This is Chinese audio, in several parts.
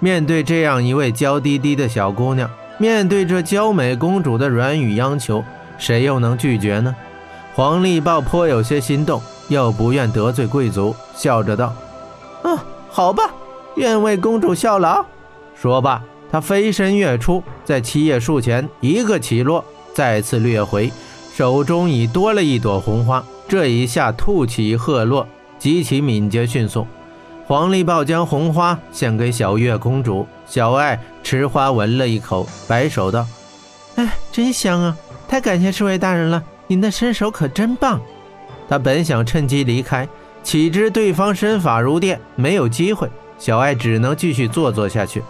面对这样一位娇滴滴的小姑娘，面对这娇美公主的软语央求，谁又能拒绝呢？黄立豹颇有些心动，又不愿得罪贵族，笑着道：“嗯，好吧，愿为公主效劳。”说罢，他飞身跃出，在七叶树前一个起落，再次掠回，手中已多了一朵红花。这一下吐起鹤落，极其敏捷迅速。黄立豹将红花献给小月公主，小爱持花闻了一口，摆手道：“哎，真香啊！太感谢侍卫大人了。”您的身手可真棒！他本想趁机离开，岂知对方身法如电，没有机会。小爱只能继续做作下去。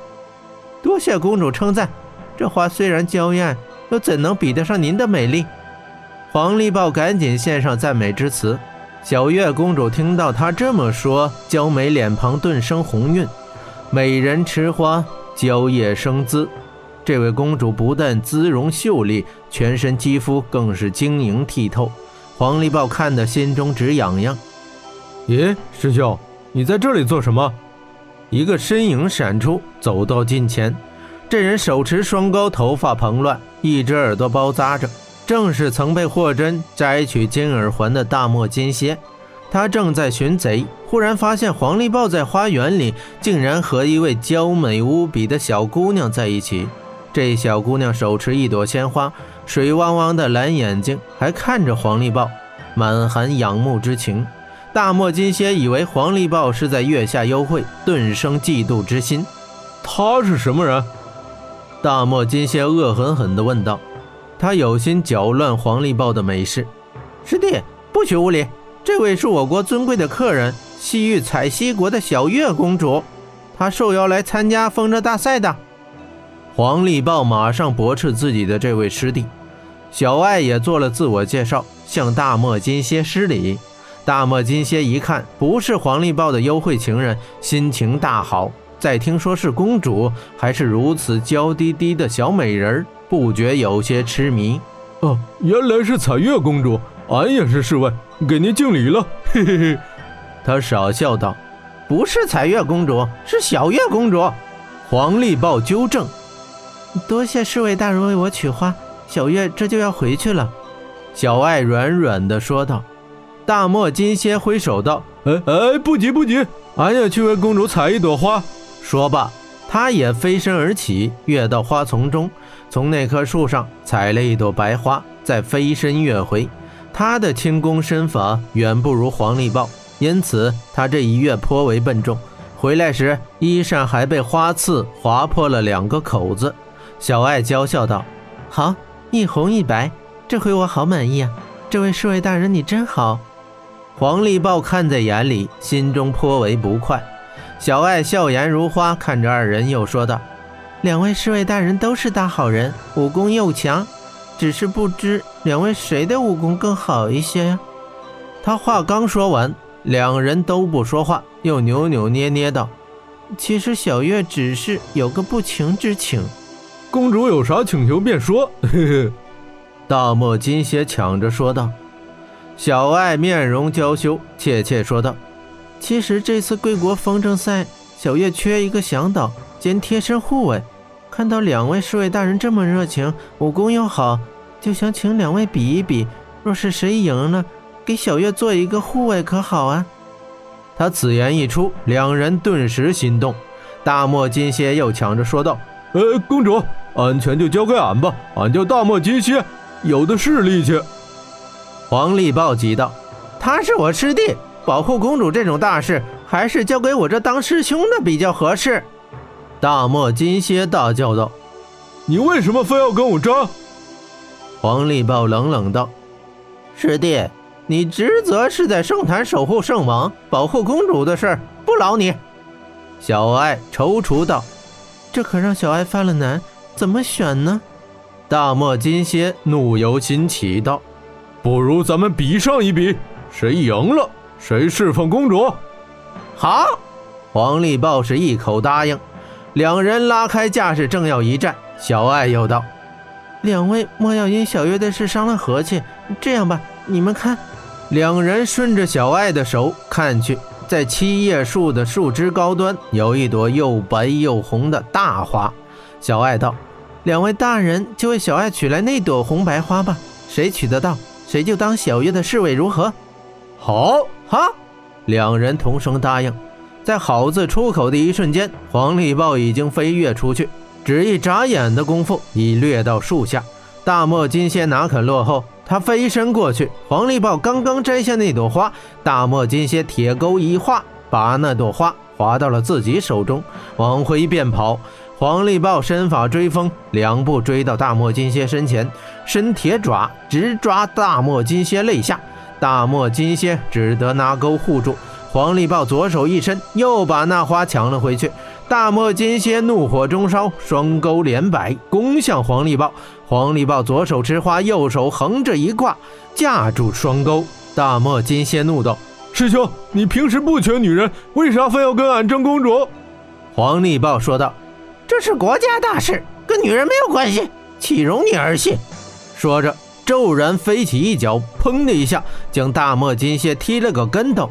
多谢公主称赞，这花虽然娇艳，又怎能比得上您的美丽？黄立豹赶紧献上赞美之词。小月公主听到他这么说，娇美脸庞顿生红晕。美人持花，娇艳生姿。这位公主不但姿容秀丽，全身肌肤更是晶莹剔透。黄立豹看得心中直痒痒。咦，师兄，你在这里做什么？一个身影闪出，走到近前。这人手持双钩，头发蓬乱，一只耳朵包扎着，正是曾被霍真摘取金耳环的大漠金蝎。他正在寻贼，忽然发现黄立豹在花园里竟然和一位娇美无比的小姑娘在一起。这小姑娘手持一朵鲜花，水汪汪的蓝眼睛，还看着黄立豹，满含仰慕之情。大漠金蝎以为黄立豹是在月下幽会，顿生嫉妒之心。他是什么人？大漠金蝎恶狠狠地问道。他有心搅乱黄立豹的美事。师弟，不许无礼！这位是我国尊贵的客人，西域采西国的小月公主，她受邀来参加风筝大赛的。黄立豹马上驳斥自己的这位师弟，小爱也做了自我介绍，向大漠金蝎施礼。大漠金蝎一看不是黄立豹的幽会情人，心情大好。再听说是公主，还是如此娇滴滴的小美人儿，不觉有些痴迷。哦，原来是彩月公主，俺也是侍卫，给您敬礼了。嘿嘿嘿，他傻笑道：“不是彩月公主，是小月公主。”黄立豹纠正。多谢侍卫大人为我取花，小月这就要回去了。”小爱软软的说道。大漠金蝎挥手道：“哎哎，不急不急，俺也去为公主采一朵花。”说罢，他也飞身而起，跃到花丛中，从那棵树上采了一朵白花，再飞身跃回。他的轻功身法远不如黄立豹，因此他这一跃颇为笨重。回来时，衣裳还被花刺划破了两个口子。小爱娇笑道：“好，一红一白，这回我好满意啊！这位侍卫大人，你真好。”黄立豹看在眼里，心中颇为不快。小爱笑颜如花，看着二人，又说道：“两位侍卫大人都是大好人，武功又强，只是不知两位谁的武功更好一些呀？”他话刚说完，两人都不说话，又扭扭捏捏道：“其实小月只是有个不情之请。”公主有啥请求便说。嘿嘿，大漠金蝎抢着说道。小爱面容娇羞，怯怯说道：“其实这次贵国风筝赛，小月缺一个向导兼贴身护卫。看到两位侍卫大人这么热情，武功又好，就想请两位比一比。若是谁赢了，给小月做一个护卫，可好啊？”他此言一出，两人顿时心动。大漠金蝎又抢着说道：“呃，公主。”安全就交给俺吧，俺叫大漠金蝎，有的是力气。黄立豹急道：“他是我师弟，保护公主这种大事，还是交给我这当师兄的比较合适。”大漠金蝎大叫道：“你为什么非要跟我争？”黄立豹冷冷道：“师弟，你职责是在圣坛守护圣王，保护公主的事不劳你。”小爱踌躇道：“这可让小爱犯了难。”怎么选呢？大漠金蝎怒由心起道：“不如咱们比上一比，谁赢了谁侍奉公主。”好，黄立豹是一口答应。两人拉开架势，正要一战，小爱又道：“两位莫要因小月的事伤了和气。这样吧，你们看。”两人顺着小爱的手看去，在七叶树的树枝高端有一朵又白又红的大花。小爱道：“两位大人就为小爱取来那朵红白花吧，谁取得到，谁就当小月的侍卫，如何？”好，哈！两人同声答应。在“好”字出口的一瞬间，黄立豹已经飞跃出去，只一眨眼的功夫，已掠到树下。大漠金蝎哪肯落后？他飞身过去，黄立豹刚刚摘下那朵花，大漠金蝎铁钩一划，把那朵花划到了自己手中，往回便跑。黄立豹身法追风，两步追到大漠金蝎身前，伸铁爪直抓大漠金蝎肋下，大漠金蝎只得拿钩护住。黄立豹左手一伸，又把那花抢了回去。大漠金蝎怒火中烧，双钩连摆，攻向黄立豹。黄立豹左手持花，右手横着一挂，架住双钩。大漠金蝎怒道：“师兄，你平时不缺女人，为啥非要跟俺争公主？”黄立豹说道：“这是国家大事，跟女人没有关系，岂容你儿戏？”说着，骤然飞起一脚，砰的一下，将大漠金蝎踢了个跟头。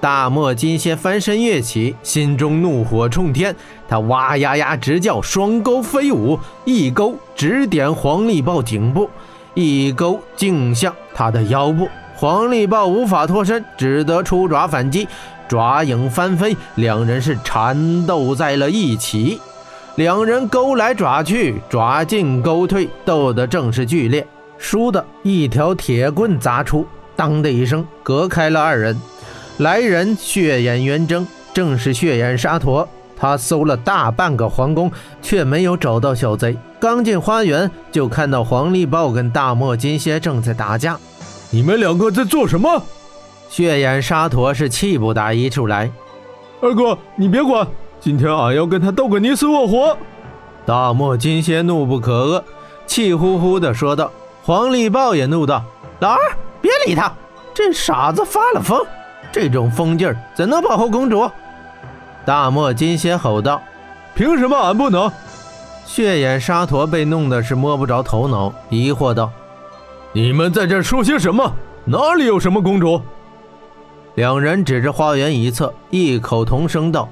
大漠金蝎翻身跃起，心中怒火冲天，他哇呀呀直叫，双钩飞舞，一钩直点黄立豹颈部，一钩径向他的腰部。黄立豹无法脱身，只得出爪反击，爪影翻飞，两人是缠斗在了一起。两人勾来爪去，爪进钩退，斗得正是剧烈。倏的一条铁棍砸出，当的一声，隔开了二人。来人，血眼圆睁，正是血眼沙陀。他搜了大半个皇宫，却没有找到小贼。刚进花园，就看到黄立豹跟大漠金蝎正在打架。你们两个在做什么？血眼沙陀是气不打一处来。二哥，你别管，今天俺要跟他斗个你死我活。大漠金蝎怒不可遏，气呼呼地说道。黄立豹也怒道：“老二，别理他，这傻子发了疯。”这种疯劲儿怎能保护公主？大漠金蝎吼道：“凭什么俺不能？”血眼沙陀被弄得是摸不着头脑，疑惑道：“你们在这说些什么？哪里有什么公主？”两人指着花园一侧，异口同声道：“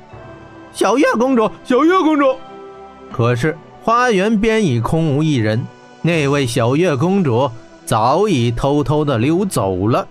小月公主，小月公主。”可是花园边已空无一人，那位小月公主早已偷偷的溜走了。